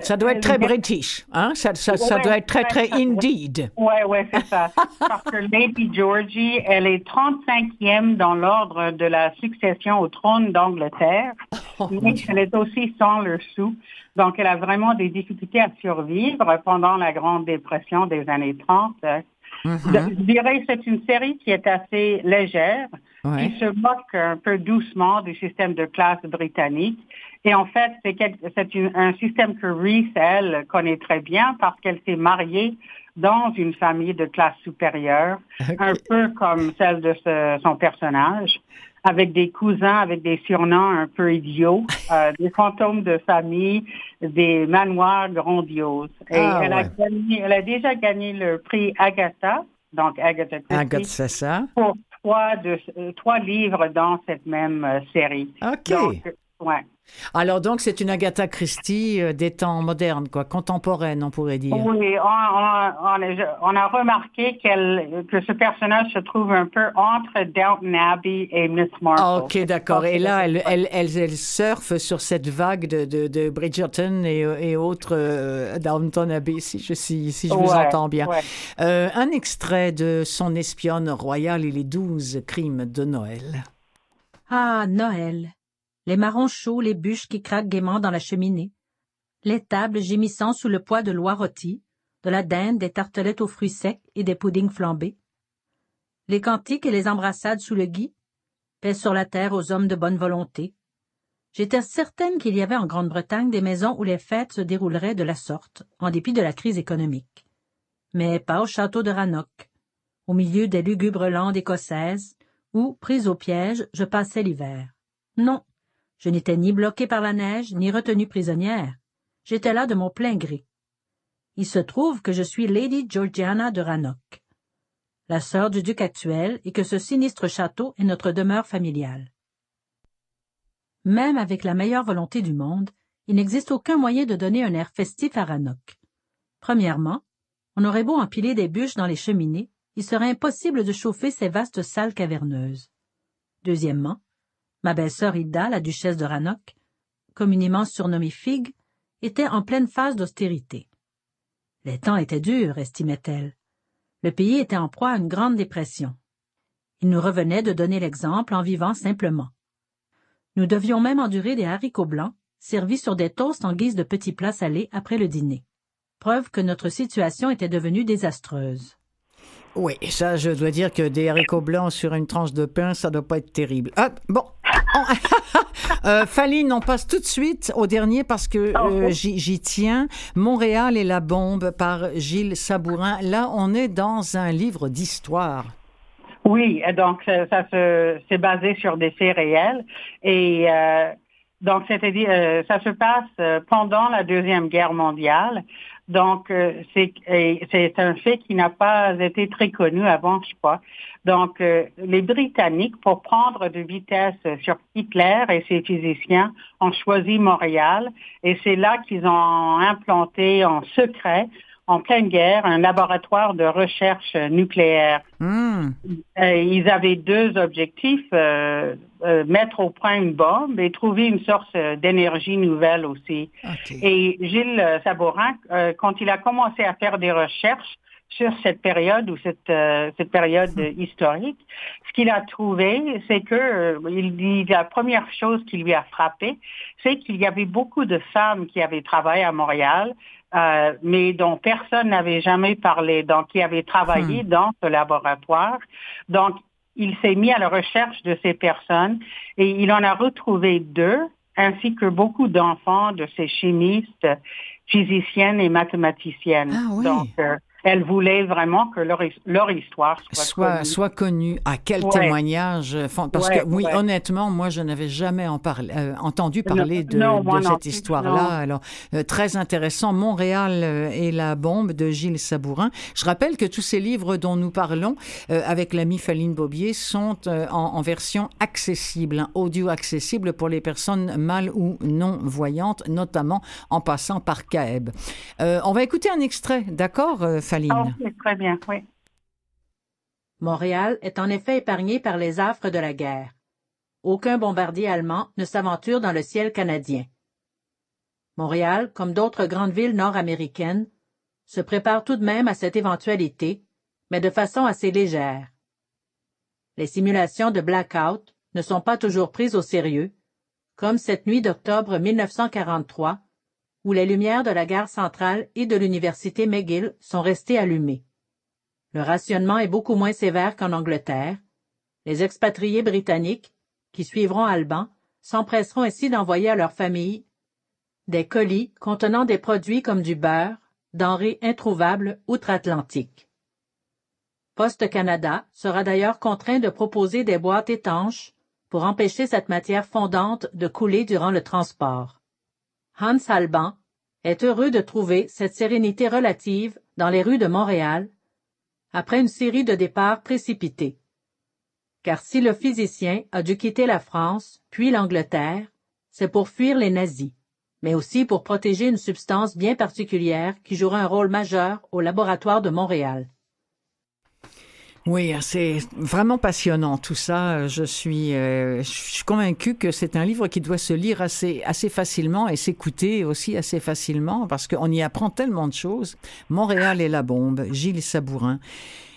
ça doit être très le- british, hein? Ça, ça, ça Ouais, doit être très très indeed. Ouais, ouais, c'est ça. (laughs) Parce que Lady Georgie, elle est 35e dans l'ordre de la succession au trône d'Angleterre. (laughs) Oh, mais elle est aussi sans le sou. Donc, elle a vraiment des difficultés à survivre pendant la Grande Dépression des années 30. Mhm. Je dirais que c'est une série qui est assez légère. Ouais. qui se moque un peu doucement du système de classe britannique. Et en fait, c'est un système que Reese, elle, connaît très bien parce qu'elle s'est mariée dans une famille de classe supérieure, un peu comme celle de ce- son personnage, avec des cousins, avec des surnoms un peu idiots, (laughs) euh, des fantômes de famille, des manoirs grandioses. Et Ah, elle, a gagné, elle a déjà gagné le prix Agatha, donc Agatha Christie, ça? pour trois, de, euh, trois livres dans cette même euh, série. OK. Donc, ouais. Alors donc, c'est une Agatha Christie euh, des temps modernes, quoi, contemporaine, on pourrait dire. Oui, on, on, on a- remarqué que ce personnage se trouve un peu entre Downton Abbey et Miss Marple. Ah, ok, d'accord. Et là, elle, elle, elle, elle surfe sur cette vague de, de, de Bridgerton et, et autres euh, Downton Abbey, si je, si, si je vous entends bien. ouais. Euh, un extrait de Son espionne royale et les douze crimes de Noël. Ah, Noël Les marrons chauds, les bûches qui craquent gaiement dans la cheminée, les tables gémissant sous le poids de l'oie rôtie, de la dinde, des tartelettes aux fruits secs et des puddings flambés. Les cantiques et les embrassades sous le gui, paix sur la terre aux hommes de bonne volonté. J'étais certaine qu'il y avait en Grande-Bretagne des maisons où les fêtes se dérouleraient de la sorte, en dépit de la crise économique. Mais pas au château de Rannoch, au milieu des lugubres landes écossaises, où, prise au piège, je passais l'hiver. Non, je n'étais ni bloquée par la neige, ni retenue prisonnière. J'étais là de mon plein gré. Il se trouve que je suis Lady Georgiana de Rannoch, la sœur du duc actuel, et que ce sinistre château est notre demeure familiale. Même avec la meilleure volonté du monde, il n'existe aucun moyen de donner un air festif à Rannoch. Premièrement, on aurait beau empiler des bûches dans les cheminées, il serait impossible de chauffer ces vastes salles caverneuses. Deuxièmement, ma belle-sœur Hilda, la duchesse de Rannoch, communément surnommée Fig, était en pleine phase d'austérité. Les temps étaient durs, estimait-elle. Le pays était en proie à une grande dépression. Il nous revenait de donner l'exemple en vivant simplement. Nous devions même endurer des haricots blancs, servis sur des toasts en guise de petits plats salés après le dîner. Preuve que notre situation était devenue désastreuse. Oui, ça, je dois dire que des haricots blancs sur une tranche de pain, ça doit pas être terrible. Ah, bon. (laughs) Euh, Faline, on passe tout de suite au dernier parce que euh, j'y tiens. Montréal et la bombe par Gilles Sabourin. Là, on est dans un livre d'histoire. Oui, donc ça, se c'est basé sur des faits réels et euh, donc c'est-à-dire euh, ça se passe pendant la deuxième guerre mondiale. Donc euh, c'est un fait qui n'a pas été très connu avant, je crois. Donc euh, les Britanniques pour prendre de vitesse sur Hitler et ses physiciens ont choisi Montréal et c'est là qu'ils ont implanté en secret en pleine guerre un laboratoire de recherche nucléaire. Hmm. Euh, ils avaient deux objectifs, euh, euh, mettre au point une bombe et trouver une source d'énergie nouvelle aussi. Et Gilles Sabourin, quand il a commencé à faire des recherches sur cette période ou cette, cette période euh, historique, ce qu'il a trouvé, c'est que il dit la première chose qui lui a frappé, c'est qu'il y avait beaucoup de femmes qui avaient travaillé à Montréal, euh, mais dont personne n'avait jamais parlé, donc qui avaient travaillé dans ce laboratoire. Donc, il s'est mis à la recherche de ces personnes et il en a retrouvé deux, ainsi que beaucoup d'enfants de ces chimistes, physiciennes et mathématiciennes. Ah oui. Donc, euh, elle voulait vraiment que leur, leur histoire soit, soit, connue. soit connu. À quel Ouais. témoignage euh, Parce Ouais, que, oui, ouais. honnêtement, moi, je n'avais jamais en euh, entendu parler de, non, de cette histoire-là. Alors, euh, très intéressant. Montréal et la bombe de Gilles Sabourin. Je rappelle que tous ces livres dont nous parlons euh, avec l'ami Faline Bobier sont euh, en, en version accessible, hein, audio accessible pour les personnes mal ou non voyantes, notamment en passant par CAEB. Euh, on va écouter un extrait, d'accord, Ah, ok, très bien, oui. Montréal est en effet épargné par les affres de la guerre. Aucun bombardier allemand ne s'aventure dans le ciel canadien. Montréal, comme d'autres grandes villes nord-américaines, se prépare tout de même à cette éventualité, mais de façon assez légère. Les simulations de blackout ne sont pas toujours prises au sérieux, comme cette nuit d'octobre 1943, où les lumières de la gare centrale et de l'université McGill sont restées allumées. Le rationnement est beaucoup moins sévère qu'en Angleterre. Les expatriés britanniques, qui suivront Alban, s'empresseront ainsi d'envoyer à leurs familles des colis contenant des produits comme du beurre, denrées introuvables outre-Atlantique. Poste Canada sera d'ailleurs contraint de proposer des boîtes étanches pour empêcher cette matière fondante de couler durant le transport. Hans Alban est heureux de trouver cette sérénité relative dans les rues de Montréal après une série de départs précipités. Car si le physicien a dû quitter la France, puis l'Angleterre, c'est pour fuir les nazis, mais aussi pour protéger une substance bien particulière qui jouera un rôle majeur au laboratoire de Montréal. Oui, c'est vraiment passionnant tout ça. Je suis, euh, je suis convaincue que c'est un livre qui doit se lire assez, assez facilement et s'écouter aussi assez facilement parce qu'on y apprend tellement de choses. Montréal et la bombe, Gilles Sabourin.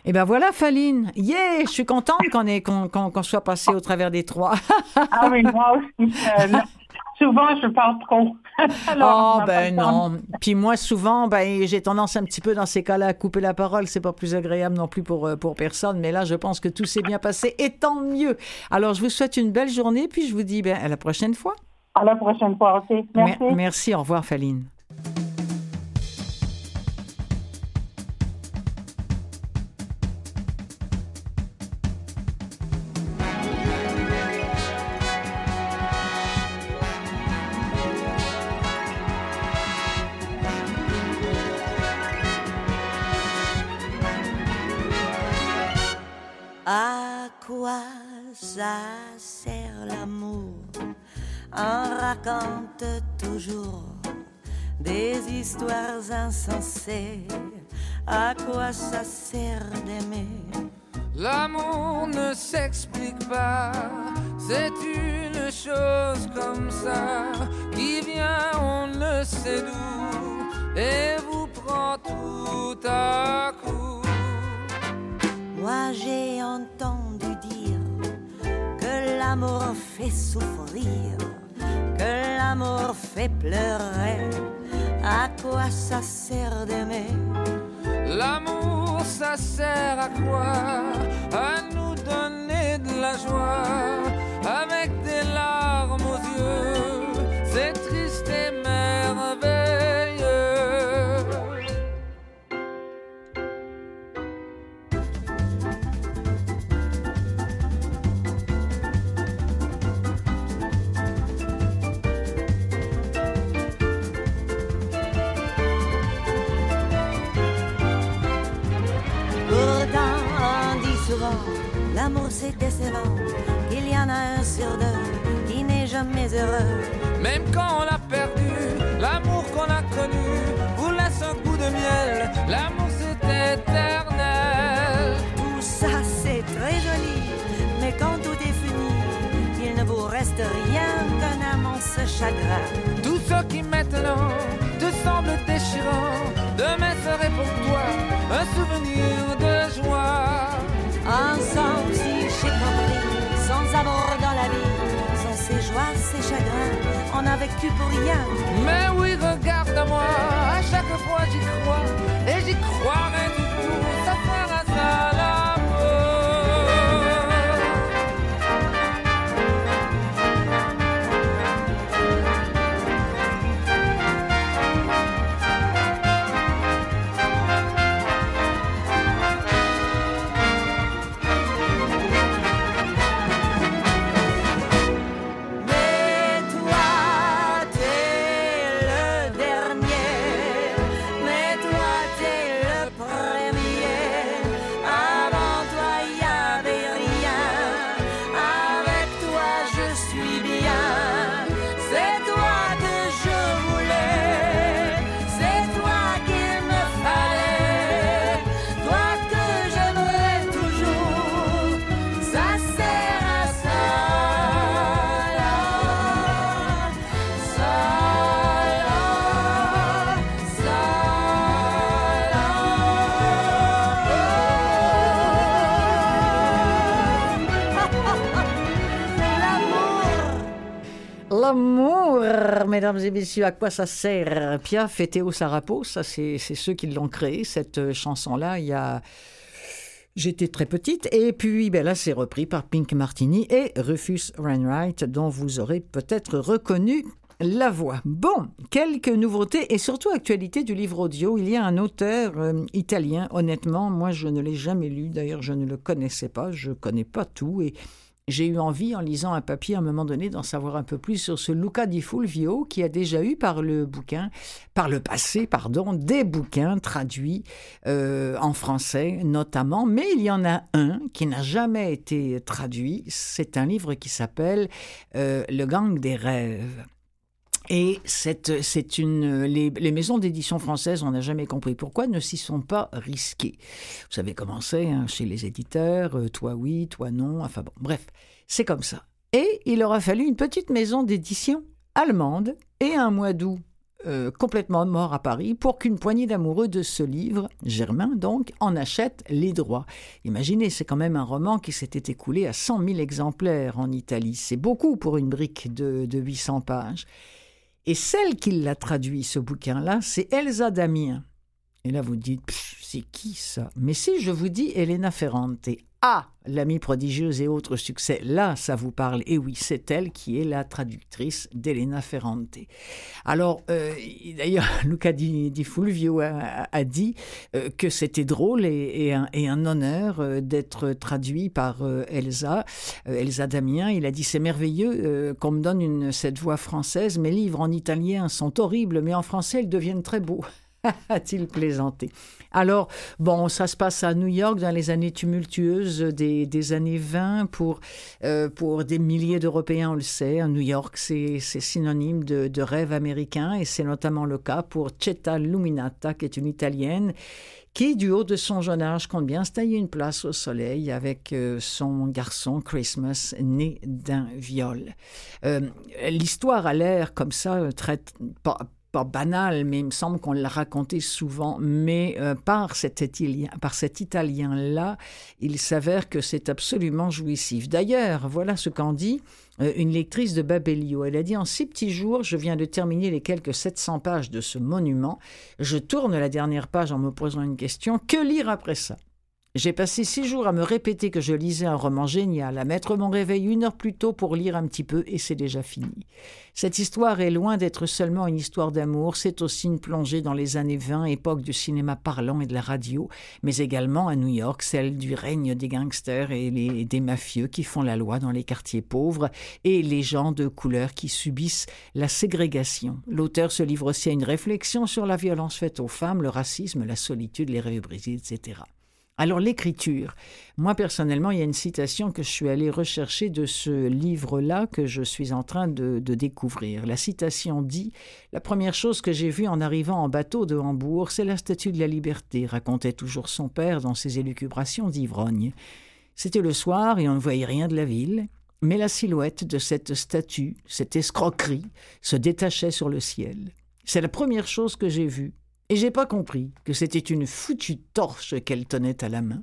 Et ben voilà, Faline. Yeah, je suis contente qu'on qu'on qu'on soit passé au travers des trois. ah oui, moi aussi. Euh, souvent, je parle trop. (laughs) oh, ben non. Puis moi, souvent, ben, j'ai tendance un petit peu dans ces cas-là à couper la parole. C'est pas plus agréable non plus pour, euh, pour personne. Mais là, je pense que tout s'est bien passé et tant mieux. Alors, je vous souhaite une belle journée. Puis je vous dis ben, à la prochaine fois. À la prochaine fois aussi. Merci. merci. Au revoir, Faline. À quoi ça sert d'aimer? L'amour ne s'explique pas, c'est une chose comme ça qui vient, on ne sait d'où, et vous prend tout à coup. Moi j'ai entendu l'amour fait souffrir, que l'amour fait pleurer. À quoi ça sert d'aimer? L'amour, ça sert à quoi? À nous donner de la joie c'est décevant, il y en a un sur deux qui n'est jamais heureux. Même quand on l'a perdu, l'amour qu'on a connu vous laisse un goût de miel. L'amour c'est éternel. Tout ça c'est très joli, mais quand tout est fini, il ne vous reste rien qu'un immense chagrin. Tout ce qui maintenant te semble déchirant, demain serait pour toi un souvenir de joie. Ensemble, sans amour dans la vie, sans ses joies, ses chagrins, on a vécu pour rien. Mais oui, regarde-moi, à chaque fois j'y crois, et j'y croirai mesdames et messieurs, à quoi ça sert? Piaf Théo Sarapo, ça c'est ceux qui l'ont créé, cette euh, chanson-là, il y a J'étais très petite et puis ben là c'est repris par Pink Martini et Rufus Wainwright dont vous aurez peut-être reconnu la voix. Bon, quelques nouveautés et surtout actualité du livre audio. Il y a un auteur euh, italien, honnêtement, moi je ne l'ai jamais lu, d'ailleurs je ne le connaissais pas, je connais pas tout et j'ai eu envie, en lisant un papier à un moment donné, d'en savoir un peu plus sur ce Luca di Fulvio qui a déjà eu par le bouquin, par le passé, pardon, des bouquins traduits euh, en français notamment, mais il y en a un qui n'a jamais été traduit. C'est un livre qui s'appelle euh, Le gang des rêves. Et c'est, une, les, les maisons d'édition françaises, on n'a jamais compris pourquoi, ne s'y sont pas risquées. Vous savez comment c'est hein, chez les éditeurs, euh, toi oui, toi non, enfin bon, bref, c'est comme ça. Et il aura fallu une petite maison d'édition allemande et un mois d'août euh, complètement mort à Paris pour qu'une poignée d'amoureux de ce livre, Germain donc, en achète les droits. Imaginez, c'est quand même un roman qui s'était écoulé à 100 000 exemplaires en Italie. C'est beaucoup pour une brique de, de 800 pages. Et celle qui l'a traduit, ce bouquin-là, c'est Elsa Damien. Et là, vous dites, c'est qui ça? Mais si je vous dis Elena Ferrante, ah, l'amie prodigieuse et autres succès, là, ça vous parle. Et oui, c'est elle qui est la traductrice d'Elena Ferrante. Alors, euh, d'ailleurs, (laughs) Luca Di, Fulvio a, dit euh, que c'était drôle et, un, honneur euh, d'être traduit par Elsa, Elsa Damien. Il a dit c'est merveilleux qu'on me donne cette voix française. Mes livres en italien sont horribles, mais en français, ils deviennent très beaux. (laughs) a-t-il plaisanté. Alors, bon, ça se passe à New York dans les années tumultueuses des, des années 20 pour, euh, pour des milliers d'Européens, on le sait. New York, c'est synonyme de, de rêve américain et c'est notamment le cas pour Cetta Luminata, qui est une Italienne qui, du haut de son jeune âge, compte bien se tailler une place au soleil avec euh, son garçon Christmas, né d'un viol. Euh, L'histoire a l'air comme ça, très, pas, banal, mais il me semble qu'on l'a raconté souvent, mais euh, par cet Italien, Italien-là, il s'avère que c'est absolument jouissif. D'ailleurs, voilà ce qu'en dit euh, une lectrice de Babelio. Elle a dit En six petits jours, je viens de terminer les quelques 700 pages de ce monument. Je tourne la dernière page en me posant une question Que lire après ça? J'ai passé six jours à me répéter que je lisais un roman génial, à mettre mon réveil une heure plus tôt pour lire un petit peu, et c'est déjà fini. Cette histoire est loin d'être seulement une histoire d'amour, c'est aussi une plongée dans les années 20, époque du cinéma parlant et de la radio, mais également à New York, celle du règne des gangsters et des mafieux qui font la loi dans les quartiers pauvres, et les gens de couleur qui subissent la ségrégation. L'auteur se livre aussi à une réflexion sur la violence faite aux femmes, le racisme, la solitude, les rêves brisés, etc. Alors l'écriture, moi personnellement, il y a une citation que je suis allée rechercher de ce livre-là que je suis en train de, de, découvrir. La citation dit La première chose que j'ai vue en arrivant en bateau de Hambourg, c'est la statue de la liberté, racontait toujours son père dans ses élucubrations d'ivrogne. C'était le soir et on ne voyait rien de la ville, mais la silhouette de cette statue, cette escroquerie, se détachait sur le ciel. C'est la première chose que j'ai vue et j'ai pas compris que c'était une foutue torche qu'elle tenait à la main.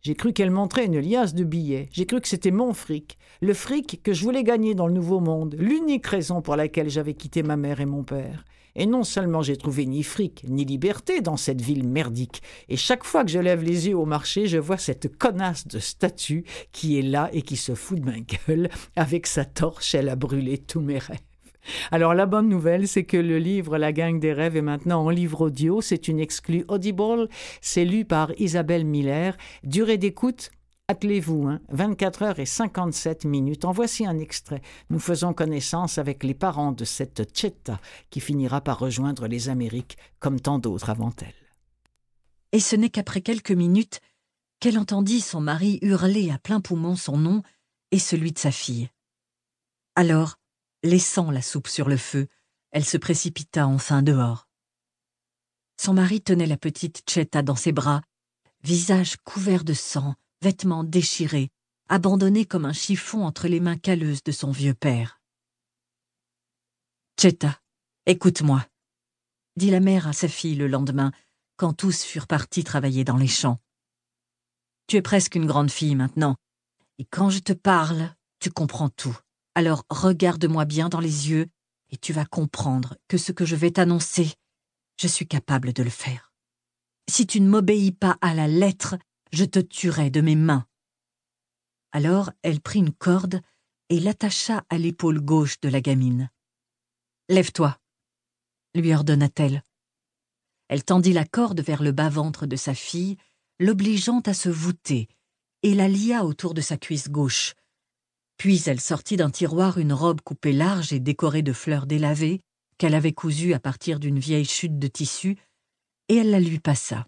J'ai cru qu'elle montrait une liasse de billets. J'ai cru que c'était mon fric, le fric que je voulais gagner dans le nouveau monde, l'unique raison pour laquelle j'avais quitté ma mère et mon père. Et non seulement j'ai trouvé ni fric, ni liberté dans cette ville merdique, et chaque fois que je lève les yeux au marché, je vois cette connasse de statue qui est là et qui se fout de ma gueule. Avec sa torche, elle a brûlé tous mes rêves. Alors la bonne nouvelle, c'est que le livre La gang des rêves est maintenant en livre audio. C'est une exclue Audible. C'est lu par Isabelle Miller. Durée d'écoute Attelez-vous, hein, 24 heures et 57 minutes. En voici un extrait. Nous faisons connaissance avec les parents de cette Chetta qui finira par rejoindre les Amériques comme tant d'autres avant elle. Et ce n'est qu'après quelques minutes qu'elle entendit son mari hurler à plein poumon son nom et celui de sa fille. Alors, Laissant la soupe sur le feu, elle se précipita enfin dehors. Son mari tenait la petite Chetta dans ses bras, visage couvert de sang, vêtements déchirés, abandonné comme un chiffon entre les mains calleuses de son vieux père. Chetta, écoute-moi, dit la mère à sa fille le lendemain, quand tous furent partis travailler dans les champs. Tu es presque une grande fille maintenant, et quand je te parle, tu comprends tout. Alors regarde-moi bien dans les yeux, et tu vas comprendre que ce que je vais t'annoncer, je suis capable de le faire. Si tu ne m'obéis pas à la lettre, je te tuerai de mes mains. Alors elle prit une corde et l'attacha à l'épaule gauche de la gamine. Lève-toi, lui ordonna-t-elle. Elle tendit la corde vers le bas-ventre de sa fille, l'obligeant à se voûter, et la lia autour de sa cuisse gauche. Puis elle sortit d'un tiroir une robe coupée large et décorée de fleurs délavées, qu'elle avait cousue à partir d'une vieille chute de tissu, et elle la lui passa.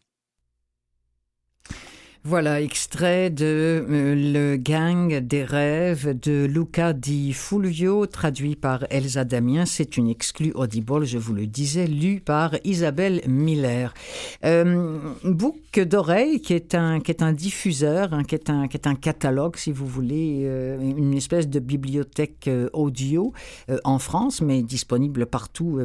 Voilà, extrait de euh, Le gang des rêves de Luca di Fulvio, traduit par Elsa Damien. C'est une exclue audible, je vous le disais, lue par Isabelle Miller. Euh, D'oreille, qui est un qui est un diffuseur, hein, qui est un qui est un catalogue, si vous voulez, euh, une espèce de bibliothèque euh, audio euh, en France, mais disponible partout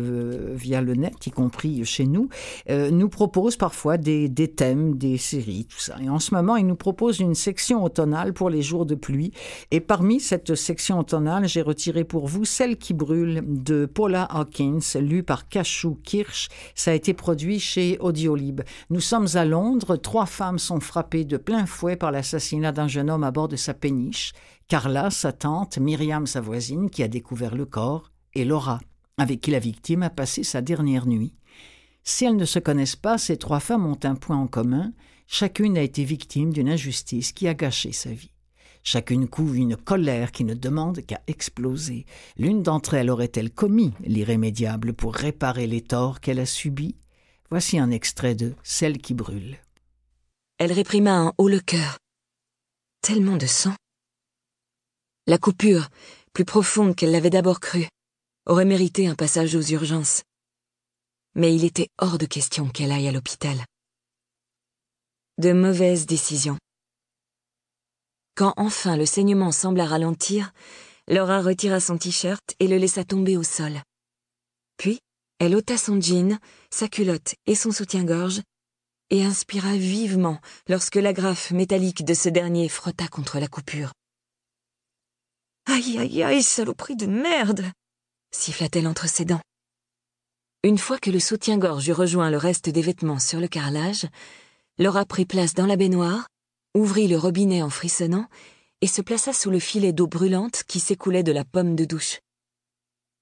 via le net, y compris chez nous, nous propose parfois des, des thèmes, des séries, tout ça. Et en ce moment, il nous propose une section automnale pour les jours de pluie. Et parmi cette section automnale, j'ai retiré pour vous Celle qui brûle de Paula Hawkins, lue par Cachou Kirsch. Ça a été produit chez Audiolib. Nous sommes à Londres. Trois femmes sont frappées de plein fouet par l'assassinat d'un jeune homme à bord de sa péniche. Carla, sa tante, Myriam, sa voisine, qui a découvert le corps, et Laura, avec qui la victime a passé sa dernière nuit. Si elles ne se connaissent pas, ces trois femmes ont un point en commun. Chacune a été victime d'une injustice qui a gâché sa vie. Chacune couve une colère qui ne demande qu'à exploser. L'une d'entre elles aurait-elle commis l'irrémédiable pour réparer les torts qu'elle a subis? Voici un extrait de Celle qui brûle. Elle réprima un haut le cœur. Tellement de sang. La coupure, plus profonde qu'elle l'avait d'abord cru, aurait mérité un passage aux urgences. Mais il était hors de question qu'elle aille à l'hôpital. De mauvaises décisions. Quand enfin le saignement sembla ralentir, Laura retira son t-shirt et le laissa tomber au sol. Puis, elle ôta son jean, sa culotte et son soutien-gorge, et inspira vivement lorsque l'agrafe métallique de ce dernier frotta contre la coupure. Aïe, aïe, aïe, saloperie de merde siffla-t-elle entre ses dents. Une fois que le soutien-gorge eut rejoint le reste des vêtements sur le carrelage, Laura prit place dans la baignoire, ouvrit le robinet en frissonnant et se plaça sous le filet d'eau brûlante qui s'écoulait de la pomme de douche.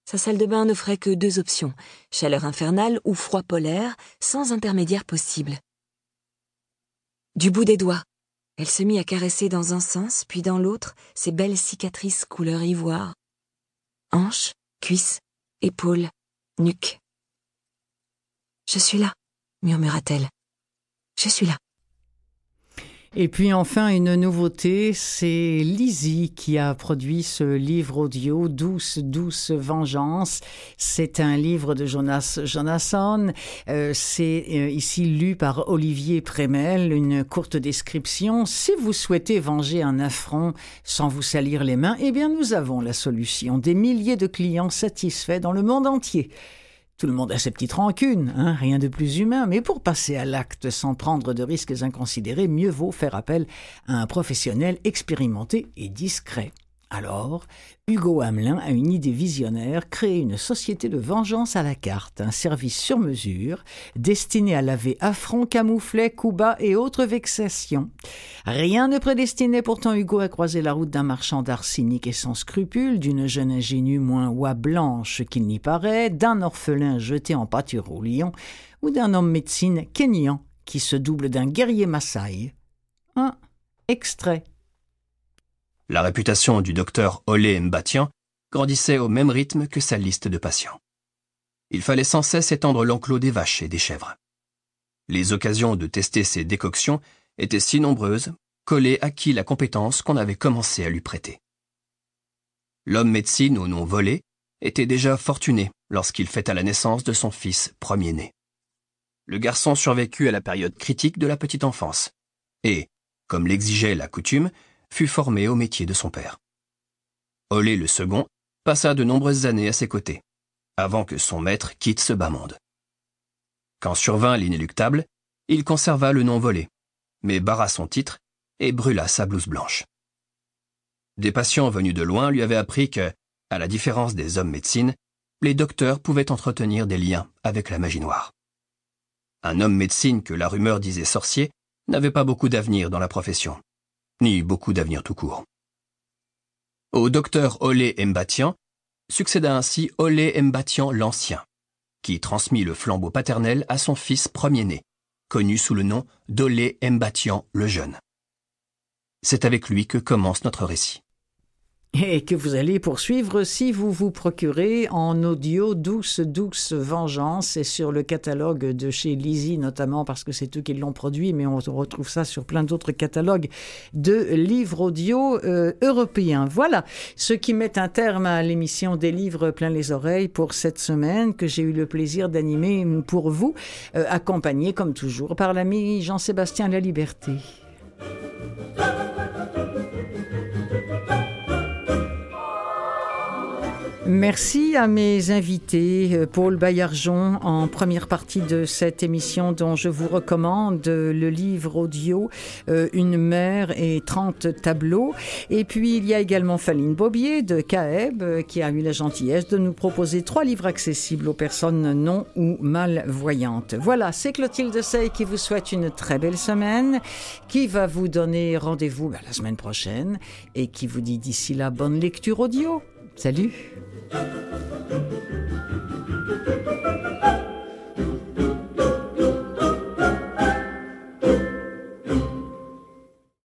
Sa salle de bain n'offrait que deux options, chaleur infernale ou froid polaire, sans intermédiaire possible. Du bout des doigts, elle se mit à caresser dans un sens, puis dans l'autre, ses belles cicatrices couleur ivoire. Hanches, cuisses, épaules, nuque. Je suis là, murmura-t-elle. Je suis là. Et puis enfin, une nouveauté, c'est Lizzie qui a produit ce livre audio, Douce, douce vengeance. C'est un livre de Jonas Jonasson. Euh, c'est euh, ici lu par Olivier Prémel, une courte description. Si vous souhaitez venger un affront sans vous salir les mains, eh bien nous avons la solution. Des milliers de clients satisfaits dans le monde entier. Tout le monde a ses petites rancunes, hein, rien de plus humain, mais pour passer à l'acte sans prendre de risques inconsidérés, mieux vaut faire appel à un professionnel expérimenté et discret. Alors, Hugo Hamelin a une idée visionnaire, créer une société de vengeance à la carte, un service sur mesure destiné à laver affronts, camouflets, coups bas et autres vexations. Rien ne prédestinait pourtant Hugo à croiser la route d'un marchand d'art cynique et sans scrupules, d'une jeune ingénue moins oie blanche qu'il n'y paraît, d'un orphelin jeté en pâture au lion, ou d'un homme médecine kényan qui se double d'un guerrier Maasai. Un extrait la réputation du docteur Olé Mbatian grandissait au même rythme que sa liste de patients. Il fallait sans cesse étendre l'enclos des vaches et des chèvres. Les occasions de tester ces décoctions étaient si nombreuses qu'Olé acquit la compétence qu'on avait commencé à lui prêter. L'homme médecine au nom volé était déjà fortuné lorsqu'il fêta la naissance de son fils premier-né. Le garçon survécut à la période critique de la petite enfance et, comme l'exigeait la coutume, fut formé au métier de son père. Olé le second passa de nombreuses années à ses côtés, avant que son maître quitte ce bas monde. Quand survint l'inéluctable, il conserva le nom volé, mais barra son titre et brûla sa blouse blanche. Des patients venus de loin lui avaient appris que, à la différence des hommes médecines, les docteurs pouvaient entretenir des liens avec la magie noire. Un homme médecine que la rumeur disait sorcier n'avait pas beaucoup d'avenir dans la profession, ni beaucoup d'avenir tout court. Au docteur Olé Mbatian succéda ainsi Olé Mbatian l'Ancien, qui transmit le flambeau paternel à son fils premier-né, connu sous le nom d'Olé Mbatian le Jeune. C'est avec lui que commence notre récit et que vous allez poursuivre si vous vous procurez en audio Douce Douce Vengeance et sur le catalogue de chez Lizzie notamment parce que c'est eux qui l'ont produit mais on retrouve ça sur plein d'autres catalogues de livres audio euh, européens. Voilà ce qui met un terme à l'émission des livres plein les oreilles pour cette semaine que j'ai eu le plaisir d'animer pour vous, euh, accompagné comme toujours par l'ami Jean-Sébastien La Liberté. Merci à mes invités, euh, Paul Bayarjon en première partie de cette émission dont je vous recommande le livre audio euh, Une mère et 30 tableaux. Et puis il y a également Faline Bobier de CAEB euh, qui a eu la gentillesse de nous proposer trois livres accessibles aux personnes non ou malvoyantes. Voilà, c'est Clotilde Sey qui vous souhaite une très belle semaine, qui va vous donner rendez-vous ben, la semaine prochaine et qui vous dit d'ici là bonne lecture audio. Salut.